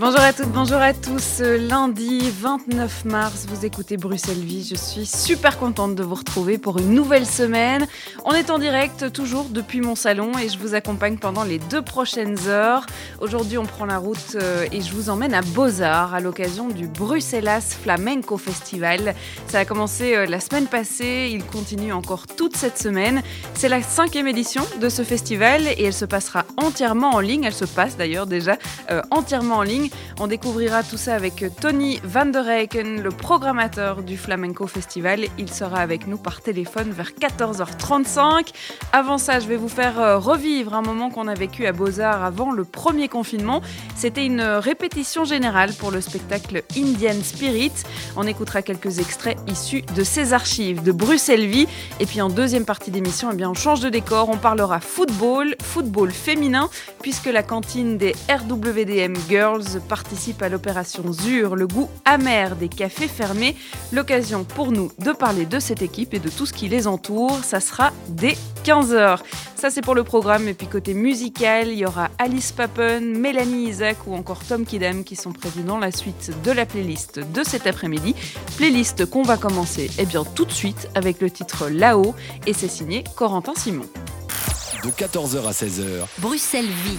Bonjour à toutes, bonjour à tous. Lundi 29 mars, vous écoutez Bruxelles Vie. Je suis super contente de vous retrouver pour une nouvelle semaine. On est en direct toujours depuis mon salon et je vous accompagne pendant les deux prochaines heures. Aujourd'hui, on prend la route euh, et je vous emmène à Beaux-Arts à l'occasion du Bruxellas Flamenco Festival. Ça a commencé euh, la semaine passée, il continue encore toute cette semaine. C'est la cinquième édition de ce festival et elle se passera entièrement en ligne. Elle se passe d'ailleurs déjà euh, entièrement en ligne. On découvrira tout ça avec Tony Van der Eycken, le programmateur du Flamenco Festival. Il sera avec nous par téléphone vers 14h35. Avant ça, je vais vous faire euh, revivre un moment qu'on a vécu à Beaux-Arts avant le premier confinement. C'était une répétition générale pour le spectacle Indian Spirit. On écoutera quelques extraits issus de ses archives de Bruxelles Vie. Et puis en deuxième partie d'émission, eh on change de décor. On parlera football, football féminin, puisque la cantine des RWDM Girls participe à l'opération ZUR, le goût amer des cafés fermés. L'occasion pour nous de parler de cette équipe et de tout ce qui les entoure. Ça sera dès 15h. Ça, c'est pour le programme. Et puis, côté musical, il y aura Alice Papen, Mélanie Isaac ou encore Tom Kidam qui sont prévus dans la suite de la playlist de cet après-midi. Playlist qu'on va commencer eh bien, tout de suite avec le titre Là-haut et c'est signé Corentin Simon. De 14h à 16h. Bruxelles Vie.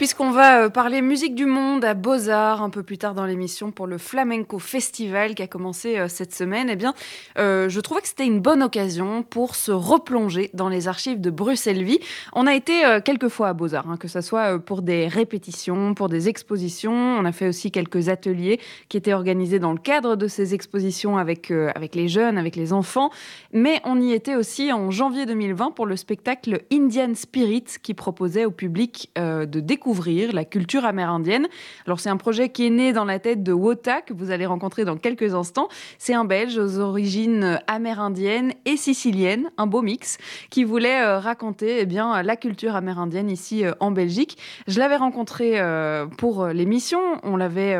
Puisqu'on va euh, parler musique du monde à Beaux-Arts un peu plus tard dans l'émission pour le Flamenco Festival qui a commencé euh, cette semaine, eh bien, euh, je trouvais que c'était une bonne occasion pour se replonger dans les archives de Bruxelles Vie. On a été quelques fois à Beaux-Arts, hein, que ce soit pour des répétitions, pour des expositions. On a fait aussi quelques ateliers qui étaient organisés dans le cadre de ces expositions avec, avec les jeunes, avec les enfants. Mais on y était aussi en janvier 2020 pour le spectacle Indian Spirit qui proposait au public de découvrir la culture amérindienne. Alors c'est un projet qui est né dans la tête de Wota, que vous allez rencontrer dans quelques instants. C'est un Belge aux origines amérindiennes et siciliennes, un beau mix, qui voulait euh, raconter eh bien, la culture amérindienne ici euh, en Belgique. Je l'avais rencontré euh, pour l'émission, on l'avait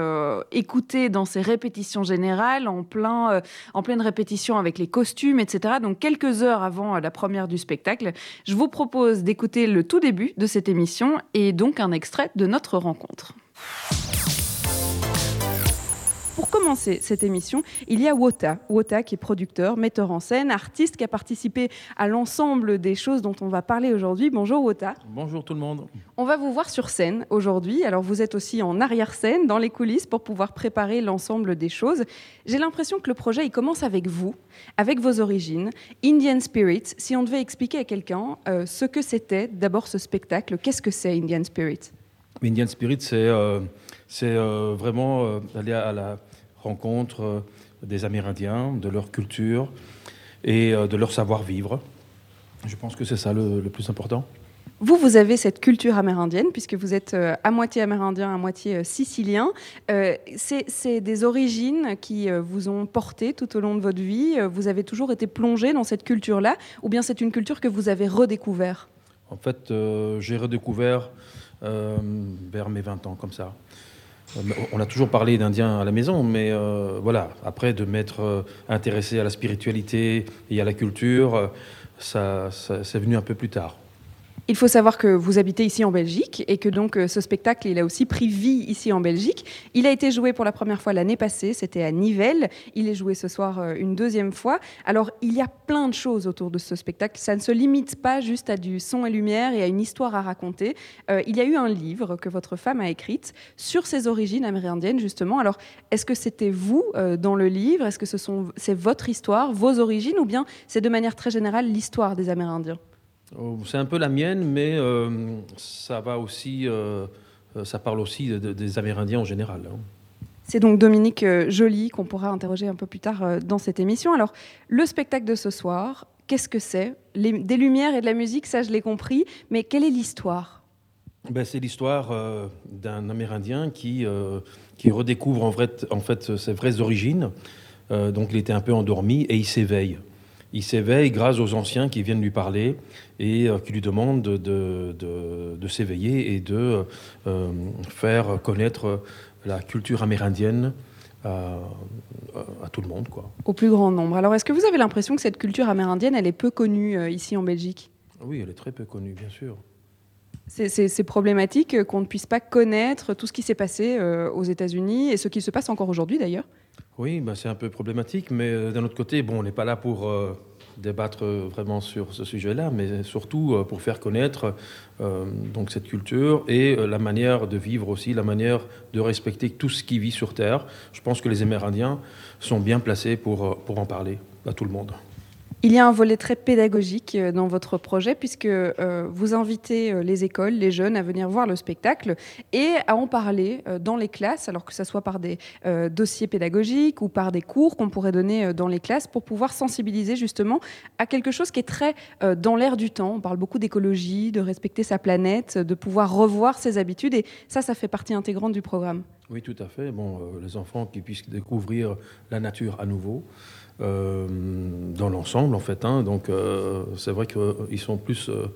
écouté dans ses répétitions générales, en, plein, en pleine répétition avec les costumes, etc. Donc quelques heures avant la première du spectacle. Je vous propose d'écouter le tout début de cette émission et donc un extrait de notre rencontre. Pour commencer cette émission, il y a Wota. Wota qui est producteur, metteur en scène, artiste qui a participé à l'ensemble des choses dont on va parler aujourd'hui. Bonjour Wota. Bonjour tout le monde. On va vous voir sur scène aujourd'hui. Alors vous êtes aussi en arrière-scène, dans les coulisses, pour pouvoir préparer l'ensemble des choses. J'ai l'impression que le projet, il commence avec vous, avec vos origines. Indian Spirit, si on devait expliquer à quelqu'un euh, ce que c'était d'abord ce spectacle, qu'est-ce que c'est Indian Spirit? Indian Spirit, c'est euh, euh, vraiment aller à la rencontre euh, des Amérindiens, de leur culture et euh, de leur savoir-vivre. Je pense que c'est ça le, plus important. Vous, vous avez cette culture amérindienne, puisque vous êtes euh, à moitié amérindien, à moitié sicilien. c'est des origines qui vous ont porté tout au long de votre vie. Vous avez toujours été plongé dans cette culture-là, ou bien c'est une culture que vous avez redécouvert? En fait, j'ai redécouvert vers mes 20 ans, comme ça. Euh, on a toujours parlé d'Indiens à la maison, mais euh, voilà, après de m'être euh, intéressé à la spiritualité et à la culture, ça, ça c'est venu un peu plus tard. Il faut savoir que vous habitez ici en Belgique et que donc euh, ce spectacle, il a aussi pris vie ici en Belgique. Il a été joué pour la première fois l'année passée, c'était à Nivelles. Il est joué ce soir euh, une deuxième fois. Alors, il y a plein de choses autour de ce spectacle. Ça ne se limite pas juste à du son et lumière et à une histoire à raconter. Euh, il y a eu un livre que votre femme a écrit sur ses origines amérindiennes, justement. Alors, est-ce que c'était vous dans le livre? Est-ce que ce c'est votre histoire, vos origines, ou bien c'est de manière très générale l'histoire des Amérindiens? C'est un peu la mienne, mais euh, ça va aussi, euh, ça parle aussi des Amérindiens en général. Hein. C'est donc Dominique euh, Joly qu'on pourra interroger un peu plus tard dans cette émission. Alors, le spectacle de ce soir, qu'est-ce que c'est? Des lumières et de la musique, ça je l'ai compris, mais quelle est l'histoire? Ben, C'est l'histoire d'un Amérindien qui, qui redécouvre en, vrai, en fait ses vraies origines. donc il était un peu endormi et il s'éveille. Il s'éveille grâce aux anciens qui viennent lui parler et qui lui demandent de, de, s'éveiller et de faire connaître la culture amérindienne à, tout le monde. Quoi. Au plus grand nombre. Alors, est-ce que vous avez l'impression que cette culture amérindienne, elle est peu connue ici en Belgique? Oui, elle est très peu connue, bien sûr. C'est problématique qu'on ne puisse pas connaître tout ce qui s'est passé euh, aux États-Unis et ce qui se passe encore aujourd'hui d'ailleurs. Oui, bah, c'est un peu problématique, mais euh, d'un autre côté, bon, on n'est pas là pour euh, débattre vraiment sur ce sujet-là, mais surtout pour faire connaître donc cette culture et la manière de vivre aussi, la manière de respecter tout ce qui vit sur Terre. Je pense que les Amérindiens sont bien placés pour, pour en parler à tout le monde. Il y a un volet très pédagogique euh, dans votre projet puisque euh, vous invitez euh, les écoles, les jeunes à venir voir le spectacle et à en parler dans les classes, alors que ce soit par des dossiers pédagogiques ou par des cours qu'on pourrait donner dans les classes pour pouvoir sensibiliser justement à quelque chose qui est très dans l'air du temps. On parle beaucoup d'écologie, de respecter sa planète, de pouvoir revoir ses habitudes et ça, ça fait partie intégrante du programme. Oui, tout à fait. Bon, les enfants qui puissent découvrir la nature à nouveau. Euh, dans l'ensemble, en fait. Hein. Donc, euh, c'est vrai qu'ils sont plus euh,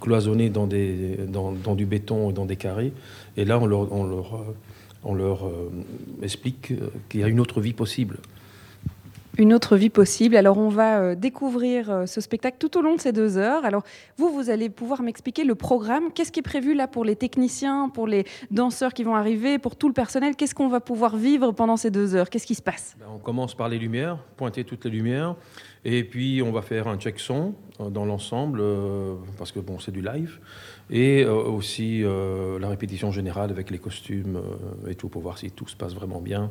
cloisonnés dans, du béton et dans des carrés. Et là, on leur explique qu'il y a une autre vie possible une autre vie possible. Alors on va euh, découvrir euh, ce spectacle tout au long de ces deux heures. Alors vous, vous allez pouvoir m'expliquer le programme. Qu'est-ce qui est prévu là pour les techniciens, pour les danseurs qui vont arriver, pour tout le personnel? Qu'est-ce qu'on va pouvoir vivre pendant ces deux heures? Qu'est-ce qui se passe? Ben, On commence par les lumières, pointer toutes les lumières. Et puis on va faire un check son euh, dans l'ensemble, parce que bon, c'est du live. Et aussi la répétition générale avec les costumes et tout, pour voir si tout se passe vraiment bien.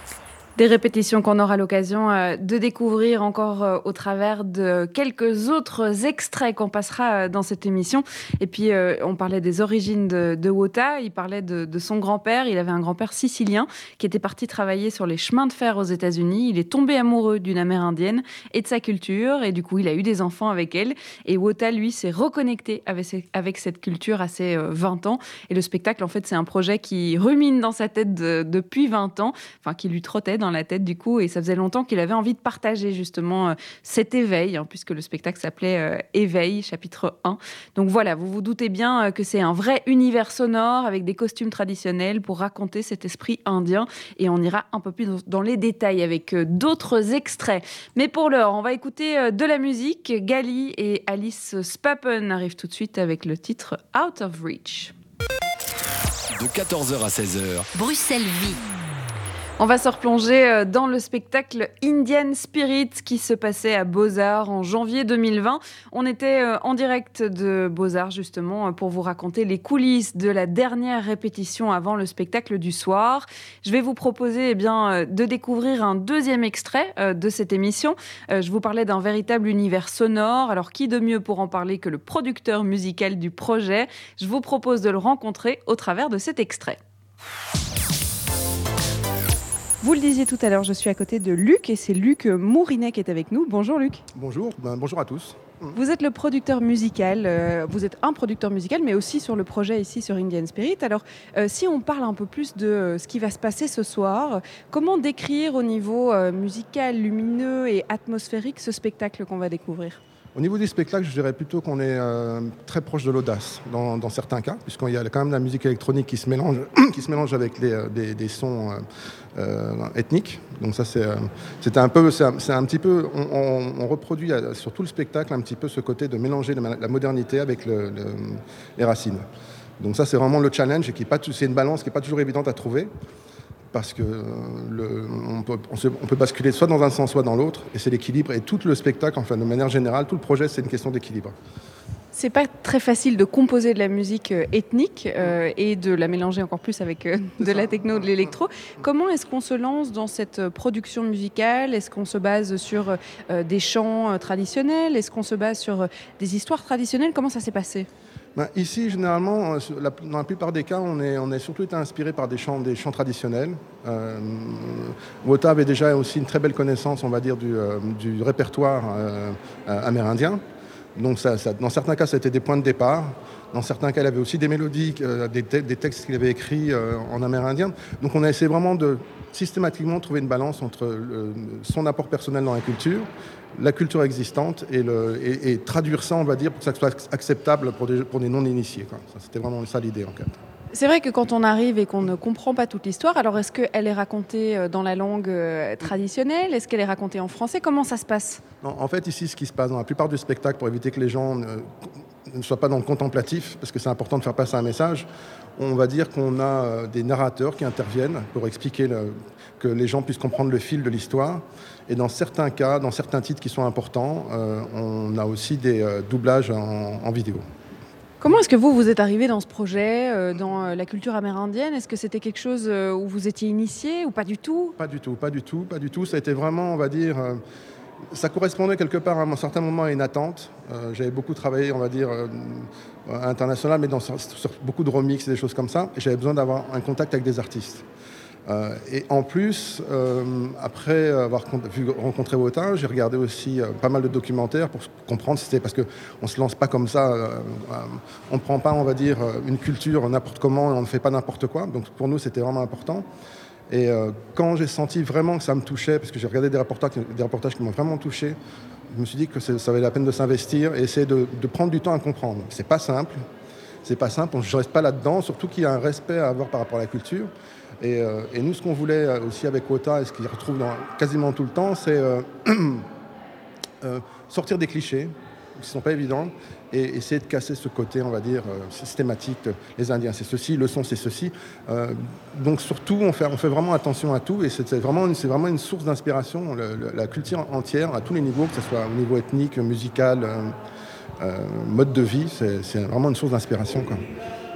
des répétitions qu'on aura l'occasion euh, de découvrir encore euh, au travers de quelques autres extraits qu'on passera euh, dans cette émission. Et puis, on parlait des origines de, Wota, il parlait de, son grand-père. Il avait un grand-père sicilien qui était parti travailler sur les chemins de fer aux États-Unis. Il est tombé amoureux d'une amérindienne et de sa culture. Et du coup, il a eu des enfants avec elle. Et Wota, lui, s'est reconnecté avec, cette culture à ses 20 ans. Et le spectacle, en fait, c'est un projet qui rumine dans sa tête depuis 20 ans, enfin, qui lui trottait dans la tête du coup, et ça faisait longtemps qu'il avait envie de partager justement euh, cet éveil, hein, puisque le spectacle s'appelait euh, Éveil, chapitre 1. Donc voilà, vous vous doutez bien euh, que c'est un vrai univers sonore avec des costumes traditionnels pour raconter cet esprit indien, et on ira un peu plus dans les détails avec d'autres extraits. Mais pour l'heure, on va écouter de la musique. Gali et Alice Spappen arrivent tout de suite avec le titre Out of Reach. De 14h à 16h. Bruxelles Vie. On va se replonger euh, dans le spectacle Indian Spirit qui se passait à Beaux-Arts en janvier 2020. On était euh, en direct de Beaux-Arts justement euh, pour vous raconter les coulisses de la dernière répétition avant le spectacle du soir. Je vais vous proposer eh bien, de découvrir un deuxième extrait de cette émission. Je vous parlais d'un véritable univers sonore. Alors qui de mieux pour en parler que le producteur musical du projet? Je vous propose de le rencontrer au travers de cet extrait. Vous le disiez tout à l'heure, je suis à côté de Luc et c'est Luc Mourinet qui est avec nous. Bonjour Luc. Bonjour, ben, bonjour à tous. Vous êtes le producteur musical, euh, vous êtes un producteur musical, mais aussi sur le projet ici sur Indian Spirit. Alors, euh, si on parle un peu plus de euh, ce qui va se passer ce soir, comment décrire au niveau musical, lumineux et atmosphérique ce spectacle qu'on va découvrir? Au niveau du spectacle, je dirais plutôt qu'on est très proche de l'audace dans, certains cas, puisqu'il y a quand même la musique électronique qui se mélange, qui se mélange avec des, des, sons euh, ethnique. Donc ça, c'est euh, un peu, c'est un, petit peu, on, reproduit euh, sur tout le spectacle un petit peu ce côté de mélanger la modernité avec les racines. Donc ça, c'est vraiment le challenge et qui pas, c'est une balance qui n'est pas toujours évidente à trouver parce que le, on, peut, on, peut, basculer soit dans un sens, soit dans l'autre, et c'est l'équilibre. Et tout le spectacle, enfin de manière générale, tout le projet, c'est une question d'équilibre. C'est pas très facile de composer de la musique euh, ethnique euh, et de la mélanger encore plus avec euh, de la techno, de l'électro. Comment est-ce qu'on se lance dans cette production musicale? Est-ce qu'on se base sur des chants traditionnels? Est-ce qu'on se base sur des histoires traditionnelles? Comment ça s'est passé? Ben, Ici, généralement, dans la plupart des cas, on est, surtout été inspiré par des chants, traditionnels. Wota avait déjà aussi une très belle connaissance, on va dire, du, du répertoire amérindien. Donc dans certains cas, ça a été des points de départ. Dans certains cas, il avait aussi des mélodies, euh, des, textes qu'il avait écrits euh, en amérindien. Donc on a essayé vraiment de systématiquement trouver une balance entre le- son apport personnel dans la culture, la culture existante et, le- et- et traduire ça, on va dire, pour que ça soit acceptable pour des, pour des non-initiés. C'était vraiment ça l'idée en fait. C'est vrai que quand on arrive et qu'on ne comprend pas toute l'histoire, alors est-ce qu'elle est racontée euh, dans la langue euh, traditionnelle? Est-ce qu'elle est racontée en français? Comment ça se passe? Non, en fait, ici, ce qui se passe dans la plupart du spectacle, pour éviter que les gens ne, soient pas dans le contemplatif, parce que c'est important de faire passer un message, on va dire qu'on a euh, des narrateurs qui interviennent pour expliquer le- que les gens puissent comprendre le fil de l'histoire. Et dans certains cas, dans certains titres qui sont importants, euh, on a aussi des euh, doublages en, en vidéo. Comment est-ce que vous, vous êtes arrivé dans ce projet, euh, dans la culture amérindienne? Est-ce que c'était quelque chose où vous étiez initié ou pas du tout? Pas du tout, pas du tout, pas du tout. Ça a été vraiment, on va dire, ça correspondait quelque part à un certain moment à une attente. Euh, J'avais beaucoup travaillé, on va dire, euh, à l'international, mais dans, sur, beaucoup de remix et des choses comme ça. J'avais besoin d'avoir un contact avec des artistes. Euh, et en plus, euh, après avoir vu, rencontré Wotin, j'ai regardé aussi euh, pas mal de documentaires pour comprendre si c'était parce qu'on ne se lance pas comme ça, euh, euh, on ne prend pas, on va dire, euh, une culture n'importe comment et on ne fait pas n'importe quoi. Donc pour nous, c'était vraiment important. Et euh, quand j'ai senti vraiment que ça me touchait, parce que j'ai regardé des reportages, des reportages qui m'ont vraiment touché, je me suis dit que ça valait la peine de s'investir et essayer de, prendre du temps à comprendre. C'est pas simple, c'est pas simple, je reste pas là-dedans, surtout qu'il y a un respect à avoir par rapport à la culture. Et, euh, nous, ce qu'on voulait euh, aussi avec Wota, et ce qu'il retrouve quasiment tout le temps, c'est sortir des clichés, qui ne sont pas évidents, et essayer de casser ce côté, on va dire, euh, systématique. de Les Indiens, c'est ceci, le son, c'est ceci. Euh, donc surtout, on fait, on fait vraiment attention à tout, et c'est vraiment, une- c'est vraiment une source d'inspiration, la culture entière, à tous les niveaux, que ce soit au niveau ethnique, musical, euh, euh, mode de vie, c'est vraiment une source d'inspiration. quoi.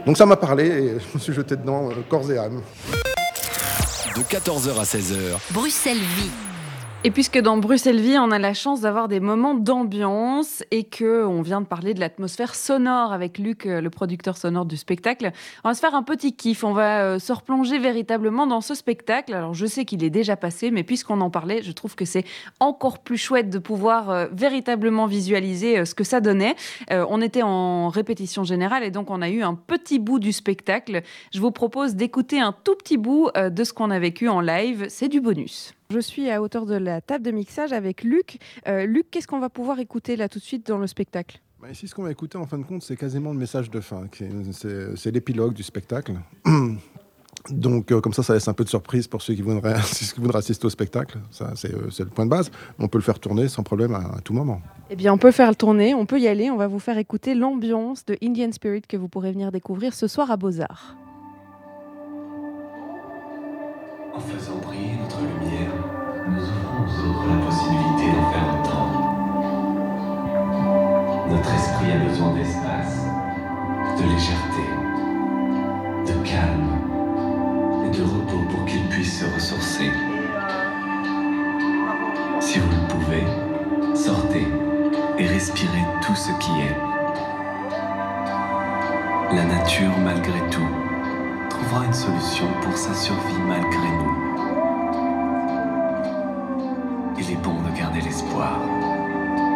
Donc ça m'a parlé, et je me suis jeté dedans, euh, corps et âme. De 14h à 16h, Bruxelles Vie. Et puisque dans Bruxelles Vie, on a la chance d'avoir des moments d'ambiance et que on vient de parler de l'atmosphère sonore avec Luc, euh, le producteur sonore du spectacle, on va se faire un petit kiff. On va euh, se replonger véritablement dans ce spectacle. Alors je sais qu'il est déjà passé, mais puisqu'on en parlait, je trouve que c'est encore plus chouette de pouvoir euh, véritablement visualiser ce que ça donnait. On était en répétition générale et donc on a eu un petit bout du spectacle. Je vous propose d'écouter un tout petit bout de ce qu'on a vécu en live. C'est du bonus. Je suis à hauteur de la table de mixage avec Luc. Euh, Luc, qu'est-ce qu'on va pouvoir écouter là tout de suite dans le spectacle? Bah, ici, ce qu'on va écouter, en fin de compte, c'est quasiment le message de fin. C'est l'épilogue du spectacle. Donc, euh, comme ça, ça laisse un peu de surprise pour ceux qui voudraient, qui voudraient assister au spectacle. Ça, c'est euh, c'est le point de base. On peut le faire tourner sans problème à, à tout moment. Eh bien, on peut faire le tourner, on peut y aller. On va vous faire écouter l'ambiance de Indian Spirit que vous pourrez venir découvrir ce soir à Beaux-Arts. En faisant briller notre lumière, nous offrons aux autres la possibilité d'en faire autant. Notre esprit a besoin d'espace, de légèreté, de calme et de repos pour qu'il puisse se ressourcer. Si vous le pouvez, sortez et respirez tout ce qui est. La nature, malgré tout, trouvera une solution pour sa survie malgré nous. Il est bon de garder l'espoir,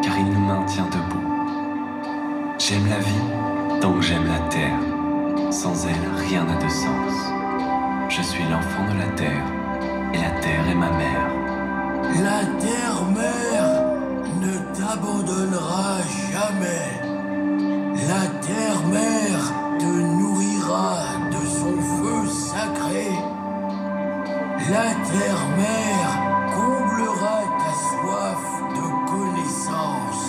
car il nous maintient debout. J'aime la vie tant que j'aime la terre. Sans elle, rien n'a de sens. Je suis l'enfant de la terre, et la terre est ma mère. La terre-mère ne t'abandonnera jamais. La terre-mère te La terre-mère comblera ta soif de connaissance.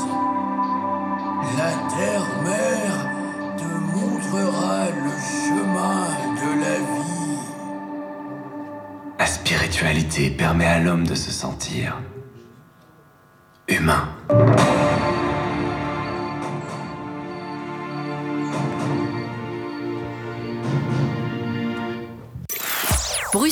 La terre-mère te montrera le chemin de la vie. La spiritualité permet à l'homme de se sentir humain.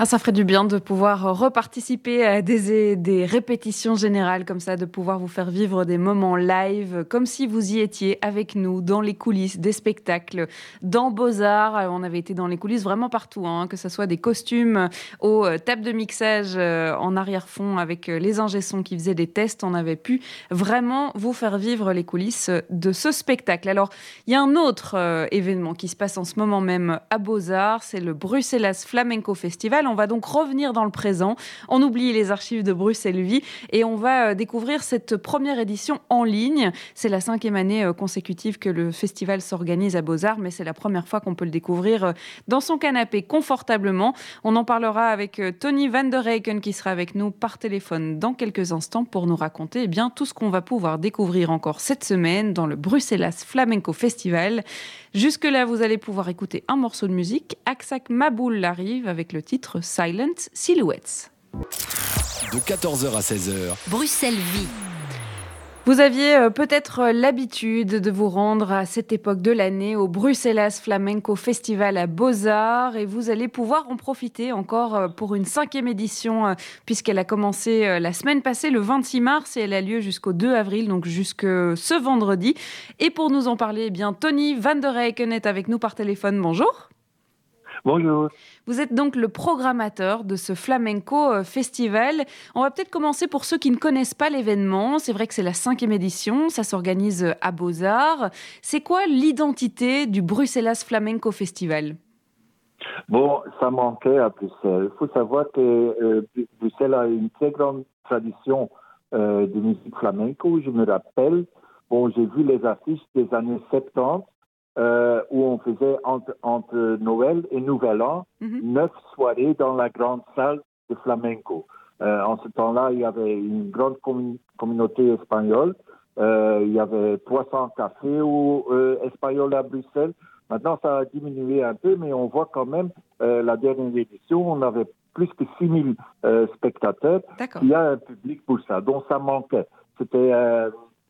Ah, ça ferait du bien de pouvoir reparticiper à des, répétitions générales comme ça, de pouvoir vous faire vivre des moments live, comme si vous y étiez avec nous, dans les coulisses des spectacles, dans Beaux-Arts. On avait été dans les coulisses vraiment partout, hein, que ce soit des costumes aux euh, tables de mixage euh, en arrière-fond avec euh, les ingessons qui faisaient des tests. On avait pu vraiment vous faire vivre les coulisses de ce spectacle. Alors, il y a un autre événement qui se passe en ce moment même à Beaux-Arts, c'est le Bruxelles Flamenco Festival on va donc revenir dans le présent. On oublie les archives de Bruxelles Vie et on va euh, découvrir cette première édition en ligne. C'est la cinquième année euh, consécutive que le festival s'organise à Beaux-Arts, mais c'est la première fois qu'on peut le découvrir euh, dans son canapé confortablement. On en parlera avec Tony Van der Reyken qui sera avec nous par téléphone dans quelques instants pour nous raconter eh bien, tout ce qu'on va pouvoir découvrir encore cette semaine dans le Bruxelles Flamenco Festival. Jusque-là, vous allez pouvoir écouter un morceau de musique. Aksak Maboul arrive avec le titre Silent Silhouettes. De 14h à 16h. Bruxelles Vie. Vous aviez euh, peut-être l'habitude de vous rendre à cette époque de l'année au Bruxelles Flamenco Festival à Beaux-Arts et vous allez pouvoir en profiter encore euh, pour une cinquième édition euh, puisqu'elle a commencé la semaine passée le 26 mars et elle a lieu jusqu'au 2 avril, donc jusque ce vendredi. Et pour nous en parler, eh bien, Tony Van der Eycken est avec nous par téléphone. Bonjour. Bonjour. Vous êtes donc le programmateur de ce flamenco euh, festival. On va peut-être commencer pour ceux qui ne connaissent pas l'événement. C'est vrai que c'est la cinquième édition, ça s'organise euh, à Beaux-Arts. C'est quoi l'identité du Bruxelles Flamenco Festival? Bon, ça manquait à Bruxelles. Il faut savoir que euh, Bruxelles a une très grande tradition de musique flamenco. Je me rappelle, bon, j'ai vu les affiches des années 70 euh, où on faisait entre, entre, Noël et Nouvel An mhm. neuf soirées dans la grande salle de flamenco. Euh, en ce temps-là, il y avait une grande communauté espagnole. Euh, il y avait 300 cafés espagnols à Bruxelles. Maintenant, ça a diminué un peu, mais on voit quand même la dernière édition, on avait plus que 6000 spectateurs. Il y a un public pour ça, donc ça manquait. C'était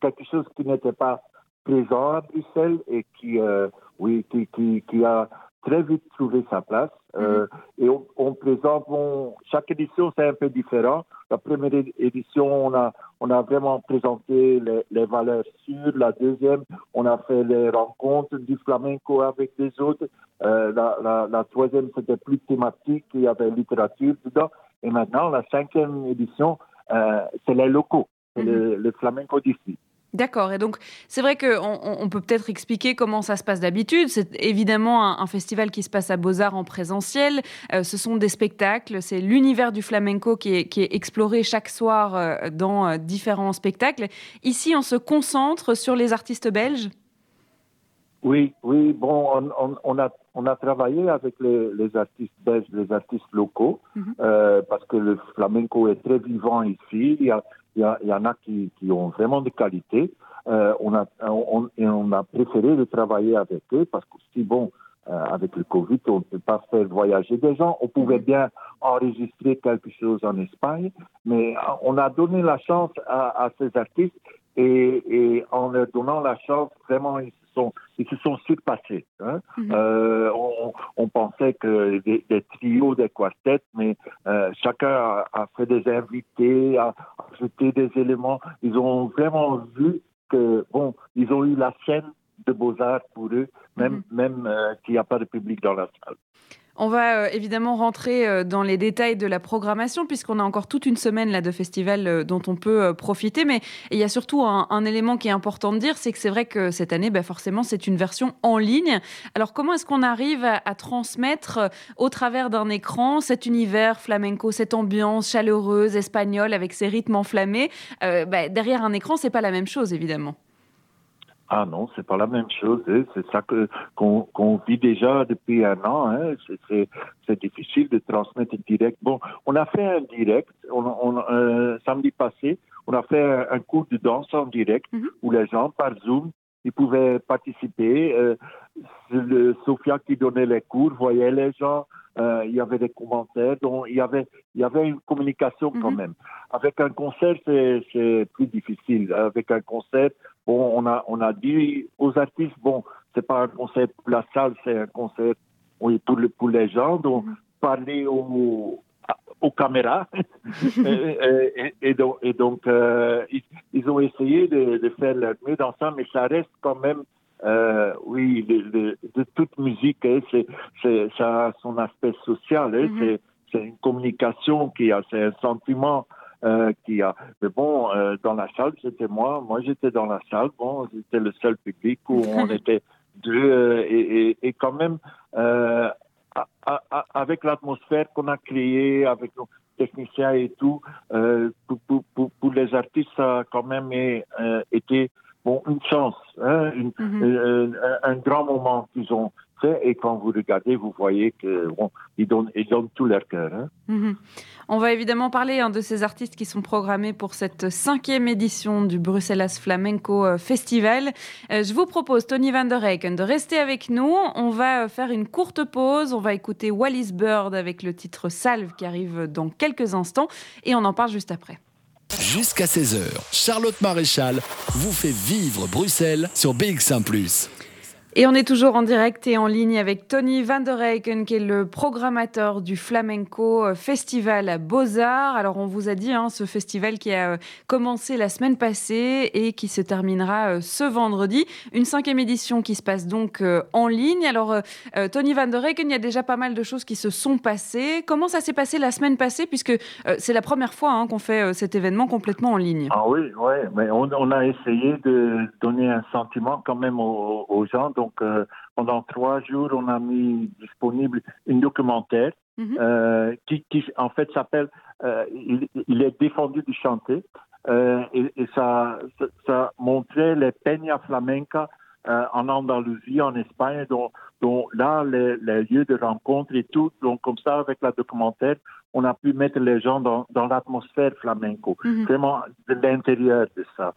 quelque chose qui n'était pas présent à Bruxelles et qui, euh, oui, qui, qui, qui, a très vite trouvé sa place. Euh, mhm. et on, on présente, bon, chaque édition, c'est un peu différent. La première édition, on a, on a vraiment présenté les, les, valeurs sûres. La deuxième, on a fait les rencontres du flamenco avec les autres. Euh, la, la, la, troisième, c'était plus thématique, il y avait littérature dedans. Et maintenant, la cinquième édition, euh, c'est les locaux, c'est mhm. le, le flamenco d'ici. D'accord. Et donc, c'est vrai qu'on on peut peut-être expliquer comment ça se passe d'habitude. C'est évidemment un, festival qui se passe à Beaux-Arts en présentiel. Euh, ce sont des spectacles. C'est l'univers du flamenco qui est, qui est, exploré chaque soir euh, dans euh, différents spectacles. Ici, on se concentre sur les artistes belges Oui, oui. Bon, on, on, a, on a travaillé avec les, les, artistes belges, les artistes locaux, mhm. parce que le flamenco est très vivant ici. Il y a, il y, en a qui, qui, ont vraiment de qualité. Euh, on, a, on, et on a préféré de travailler avec eux parce que si bon, euh, avec le Covid, on ne peut pas faire voyager des gens. On pouvait mhm. bien enregistrer quelque chose en Espagne, mais euh, on a donné la chance à, à ces artistes et, et, en leur donnant la chance, vraiment, ils sont, ils se sont surpassés. Hein. Mhm. Euh, on, on, pensait que des, des, trios, des quartettes, mais euh, chacun a, a, fait des invités, a ajouté des éléments. Ils ont vraiment vu que, bon, ils ont eu la chaîne de beaux-arts pour eux, même, mhm. même euh, s'il n'y a pas de public dans la salle. On va euh, évidemment rentrer euh, dans les détails de la programmation puisqu'on a encore toute une semaine là de festival euh, dont on peut profiter. Mais il y a surtout un, élément qui est important de dire, c'est que c'est vrai que cette année, bah, forcément, c'est une version en ligne. Alors comment est-ce qu'on arrive à, transmettre au travers d'un écran cet univers flamenco, cette ambiance chaleureuse espagnole avec ses rythmes enflammés bah, Derrière un écran, c'est pas la même chose évidemment. Ah non, c'est pas la même chose. Hein. C'est ça que qu'on vit déjà depuis un an. Hein. C'est difficile de transmettre direct. Bon, on a fait un direct. On, on euh, samedi passé, on a fait un, cours de danse en direct mm-hmm. où les gens par Zoom ils pouvaient participer. Euh, le, Sophia qui donnait les cours voyait les gens. Euh, il y avait des commentaires, donc il y avait, il y avait une communication quand mm-hmm. même. Avec un concert, c'est plus difficile. Avec un concert, bon, on a, on a dit aux artistes, bon, c'est pas un concert pour la salle, c'est un concert oui, pour, le, pour les gens. Donc, mm-hmm. parler aux, aux caméras. et, et, donc, et donc euh, ils, ils, ont essayé de, de, faire leur mieux dans ça, mais ça reste quand même, euh, oui, de, de, de, toute musique, hein, c'est, ça a son aspect social, hein, mm-hmm. c'est, c'est une communication qui a, c'est un sentiment. Euh, qui a. Mais bon, euh, dans la salle, c'était moi. Moi, j'étais dans la salle. Bon, j'étais le seul public où on était deux. Euh, et, et, et, quand même, euh, avec l'atmosphère qu'on a créée, avec nos techniciens et tout, euh, pour, pour, pour, les artistes, ça a quand même été bon, une chance, hein, une, un, un grand moment qu'ils ont fait. Et quand vous regardez, vous voyez que bon, ils donnent, ils donnent tout leur cœur. Hein. Mm-hmm. On va évidemment parler hein, de ces artistes qui sont programmés pour cette cinquième édition du Bruxelles Flamenco euh, Festival. Euh, je vous propose, Tony Van der Eycken, de rester avec nous. On va euh, faire une courte pause. On va écouter Wallis Bird avec le titre Salve qui arrive dans quelques instants et on en parle juste après. Jusqu'à 16h, Charlotte Maréchal vous fait vivre Bruxelles sur BX1 ⁇ et on est toujours en direct et en ligne avec Tony Van der Eycken, qui est le programmateur du Flamenco euh, Festival à Beaux-Arts. Alors, on vous a dit, hein, ce festival qui a euh, commencé la semaine passée et qui se terminera euh, ce vendredi. Une cinquième édition qui se passe donc en ligne. Alors, Tony Van der Eycken, il y a déjà pas mal de choses qui se sont passées. Comment ça s'est passé la semaine passée, puisque c'est la première fois hein, qu'on fait cet événement complètement en ligne? Ah oui, oui, mais on, a essayé de donner un sentiment quand même aux gens. Donc, euh, pendant trois jours, on a mis disponible un documentaire mm -hmm. euh, qui, qui, en fait, s'appelle euh, il, il, est défendu de chanter. Et, et ça, ça, ça, montrait les peñas flamenca en Andalousie, en Espagne, dont, dont là, les, les, lieux de rencontre et tout. Donc, comme ça, avec la documentaire, on a pu mettre les gens dans, dans l'atmosphère flamenco, mm -hmm. vraiment de l'intérieur de ça.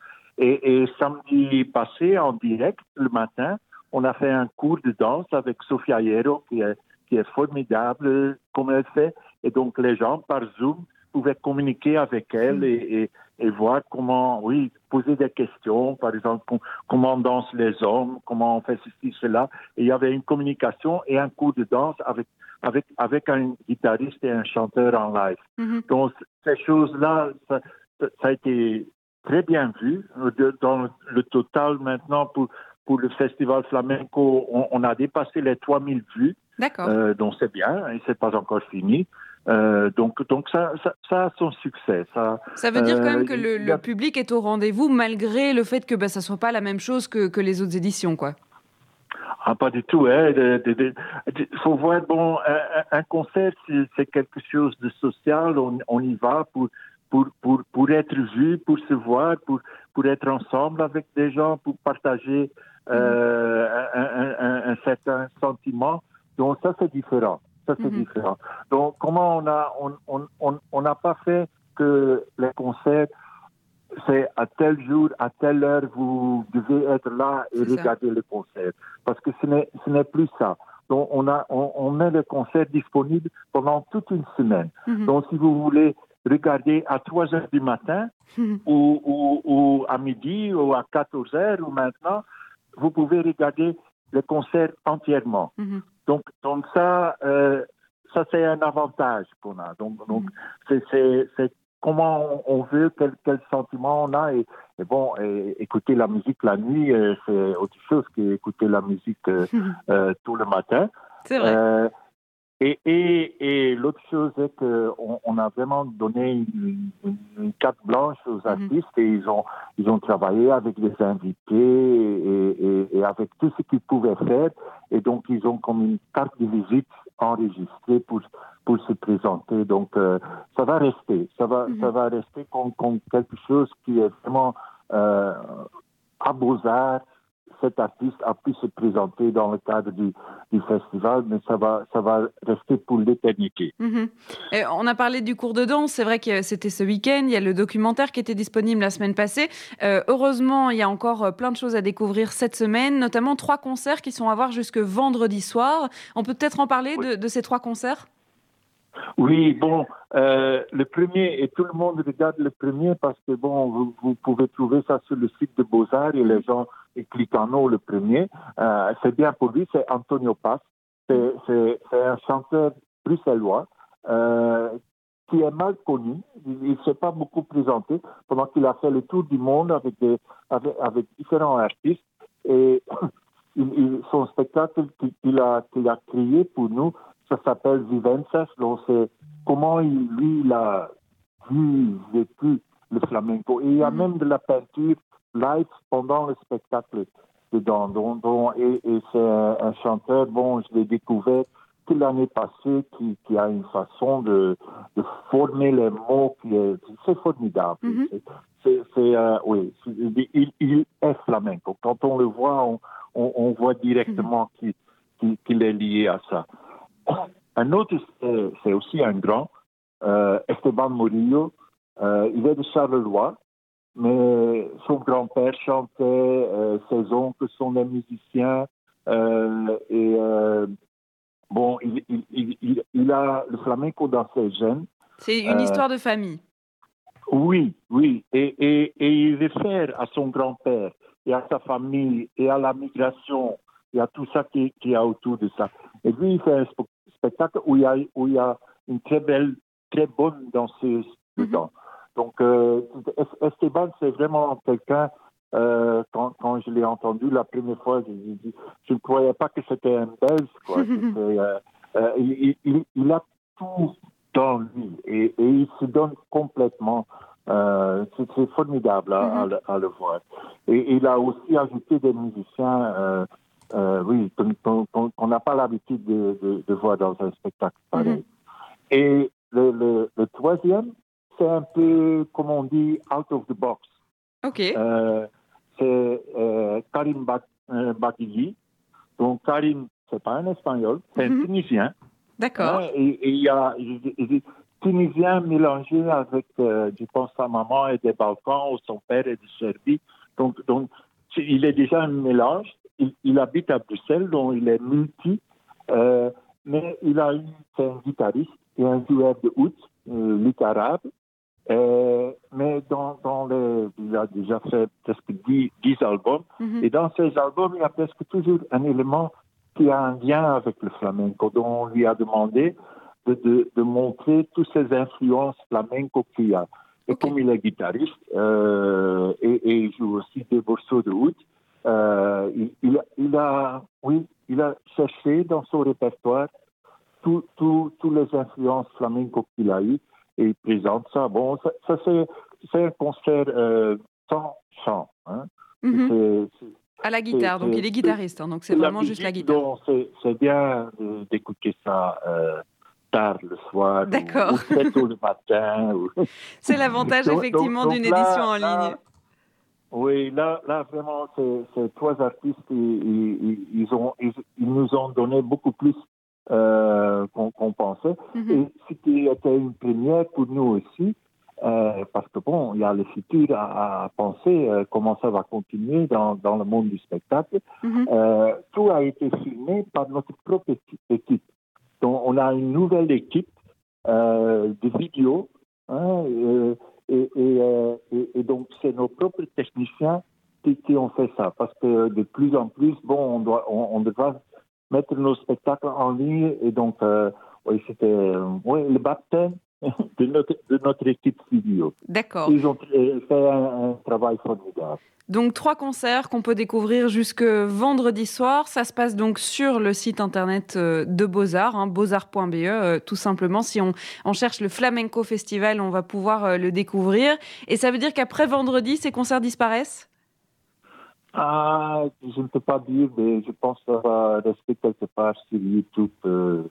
Et, et, samedi passé, en direct, le matin, on a fait un cours de danse avec Sofia Hierro, qui est, qui est formidable comme elle fait. Et donc, les gens, par Zoom, pouvaient communiquer avec elle et, et, et voir comment, oui, poser des questions, par exemple, com comment dansent les hommes, comment on fait ceci, cela. Et il y avait une communication et un cours de danse avec, avec, avec un guitariste et un chanteur en live. Mm -hmm. Donc, ces choses-là, ça, ça, a été très bien vu. Dans le total, maintenant, pour, pour le festival flamenco, on, on a dépassé les 3000 vues. D'accord. Euh, donc c'est bien, et c'est pas encore fini. Euh, donc, donc ça, ça, ça, a son succès. Ça, ça veut dire quand même que le, le public est au rendez-vous malgré le fait que ben, ça soit pas la même chose que, que les autres éditions, quoi. Ah, pas du tout. Il hein. faut voir, bon, un, un concert, c'est quelque chose de social. On, on y va pour, pour, pour, pour être vu, pour se voir, pour, pour être ensemble avec des gens, pour partager euh, un, un, un, certain sentiment. Donc ça, c'est différent. Ça, c'est mm -hmm. différent. Donc, comment on a, on, on, on n'a pas fait que les concerts, c'est à tel jour, à telle heure, vous devez être là et regarder ça. le concert. Parce que ce n'est, ce n'est plus ça. Donc, on a, on, on met le concert disponible pendant toute une semaine. Mm -hmm. Donc, si vous voulez regarder à 3 heures du matin -hmm. ou, ou, ou à midi ou à 14 heures ou maintenant, vous pouvez regarder le concert entièrement. Mm -hmm. Donc, donc ça, euh, ça c'est un avantage qu'on a. Donc, donc mm -hmm. c'est comment on veut, quel, quel sentiment on a. Et, et bon, et, écouter la musique la nuit, euh, c'est autre chose qu'écouter la musique euh, euh, tout le matin. C'est vrai. Et, et, et l'autre chose est qu'on on a vraiment donné une, carte blanche aux artistes mm -hmm. et ils ont, ils ont travaillé avec les invités et, avec tout ce qu'ils pouvaient faire. Et donc, ils ont comme une carte de visite enregistrée pour, pour se présenter. Donc, euh, ça va rester. Ça va, -hmm. ça va rester comme, comme, quelque chose qui est vraiment euh, à Beaux-Arts cet artiste a pu se présenter dans le cadre du, du festival, mais ça va, ça va rester pour l'éternité. Mm -hmm. on a parlé du cours de danse, c'est vrai que c'était ce week-end, il y a le documentaire qui était disponible la semaine passée. Euh, heureusement, il y a encore plein de choses à découvrir cette semaine, notamment trois concerts qui sont à voir jusque vendredi soir. On peut peut-être en parler oui. de, de, ces trois concerts? Oui, bon, euh, le premier, et tout le monde regarde le premier parce que, bon, vous, vous pouvez trouver ça sur le site de Beaux-Arts et les gens et Clicano le premier. Euh, c'est bien pour lui, c'est Antonio Paz. C'est un chanteur bruxellois euh, qui est mal connu. Il ne s'est pas beaucoup présenté pendant qu'il a fait le tour du monde avec, des, avec, avec différents artistes. Et il, son spectacle qu'il a, qu'il a créé pour nous, ça s'appelle Vivences. Donc c'est comment il, lui, il a vu, vécu le flamenco. Et il y a même de la peinture live pendant le spectacle dedans. Donc, et, et c'est un, chanteur, bon, je l'ai découvert que l'année passée, qui, qui, a une façon de, de former les mots qui est, c'est formidable. C'est, euh, oui, il, il, est flamenco. Quand on le voit, on, on, on voit directement qu'il, qu'il, est lié à ça. Un autre, c'est, aussi un grand, euh, Esteban Murillo. Euh, il est de Charleroi mais son grand-père chantait, euh, ses oncles sont des musiciens, euh, et euh, bon, il, il, il, il, a le flamenco dans ses gènes. C'est une histoire de famille. Oui, oui, et, et, et il réfère à son grand-père et à sa famille et à la migration et à tout ça qui, qui a autour de ça. Et lui, il fait un spectacle où il y a, où il y a une très belle, très bonne danseuse dedans. Donc, euh, Esteban, c'est vraiment quelqu'un, euh, quand, quand, je l'ai entendu la première fois, je, je, je ne croyais pas que c'était un Belge. Quoi. euh, euh, il, il, il, a tout dans lui et, et il se donne complètement. C'est formidable à, à, le, à, le, voir. Et il a aussi ajouté des musiciens, oui, qu'on n'a pas l'habitude de, de, de, voir dans un spectacle pareil. Mm -hmm. Et le, le, le troisième, c'est un peu, comme on dit, out of the box. Ok. Euh, c'est euh, Karim Bakili. Donc, Karim, c'est pas un espagnol, c'est mm -hmm. un Tunisien. D'accord. Hein, et il y a des Tunisiens mélangés avec, euh, je pense, sa maman et des Balkans, ou son père est de Serbie. Donc, donc il est déjà un mélange. Il, il habite à Bruxelles, donc il est multi. Euh, mais il a eu, c'est un guitariste et un joueur de oud, euh, Arabe. Euh, mais dans, dans les, il a déjà fait presque 10, 10 albums. -hmm. Et dans ces albums, il y a presque toujours un élément qui a un lien avec le flamenco, dont on lui a demandé de, de, de montrer toutes ces influences flamenco qu'il y a. Et okay. comme il est guitariste euh, et, et, il joue aussi des morceaux de oud, euh, il, il, il, a, oui, il a cherché dans son répertoire toutes tout, tout les influences flamenco qu'il a eues et il présente ça. Bon, ça, ça c'est un concert euh, sans chant. Hein. Mm -hmm. à la guitare, donc il est guitariste, hein, donc c'est vraiment juste la guitare. C'est bien d'écouter ça euh, tard le soir ou, tôt le matin. Ou... C'est l'avantage effectivement d'une édition en ligne. Là, oui, là, là vraiment, ces trois artistes, ils, ils, ils, ont, ils, ils nous ont donné beaucoup plus euh, qu'on qu pensait. Mm -hmm. Et ce qui était une première pour nous aussi, euh, parce que bon, il y a le futur à, à penser, euh, comment ça va continuer dans, dans, le monde du spectacle. Mm -hmm. tout a été filmé par notre propre équipe. Donc, on a une nouvelle équipe de vidéos. Hein, et, et, et, et, donc, c'est nos propres techniciens qui, qui, ont fait ça. Parce que de plus en plus, bon, on, doit, on, on devra mettre nos spectacles en ligne. Et donc, euh, oui, c'était euh, oui, le baptême de notre, de notre équipe studio. D'accord. Ils ont fait un, un travail formidable. Donc trois concerts qu'on peut découvrir jusque vendredi soir. Ça se passe donc sur le site internet de Beaux-Arts, hein, beauxarts.be, euh, tout simplement. Si on, on, cherche le Flamenco Festival, on va pouvoir euh, le découvrir. Et ça veut dire qu'après vendredi, ces concerts disparaissent? Ah, je ne peux pas dire, mais je pense que ça va rester quelque part sur YouTube. Euh,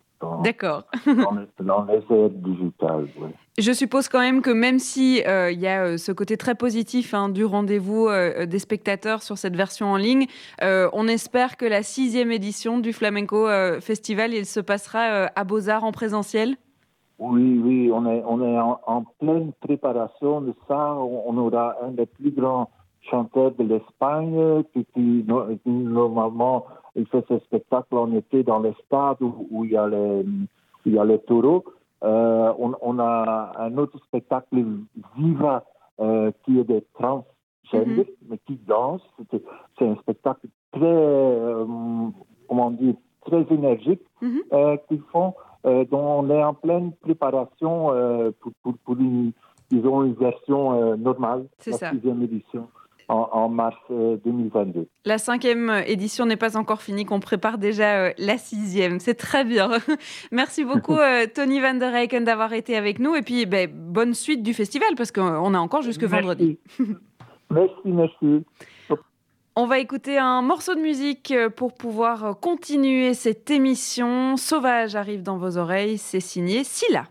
D'accord. dans, les, dans les aides digitales, oui. Je suppose quand même que même si il euh, y a euh, ce côté très positif hein, du rendez-vous euh, des spectateurs sur cette version en ligne, on espère que la sixième édition du Flamenco Festival, il se passera à Beaux-Arts en présentiel? Oui, oui, on est, on est en, en pleine préparation de ça. On, on aura un des plus grands chanteur de l'Espagne qui, qui, normalement il fait ce spectacle en été dans les stades où, où, il y a les il y a les taureaux. Euh, on, on, a un autre spectacle Viva euh, qui est des transgender mm -hmm. mais qui danse. C'est un spectacle très euh, comment dire très énergique mm -hmm. qu'ils font dont on est en pleine préparation pour, pour, pour une, disons, une version normale, la ça. sixième édition, en, en mars euh, 2022. La cinquième édition n'est pas encore finie, qu'on prépare déjà euh, la sixième. C'est très bien. Merci beaucoup, euh, Tony Van der Eycken, d'avoir été avec nous. Et puis, ben, bonne suite du festival, parce qu'on a encore jusque Merci. vendredi. Merci, merci. On va écouter un morceau de musique euh, pour pouvoir euh, continuer cette émission. Sauvage arrive dans vos oreilles, c'est signé Silla.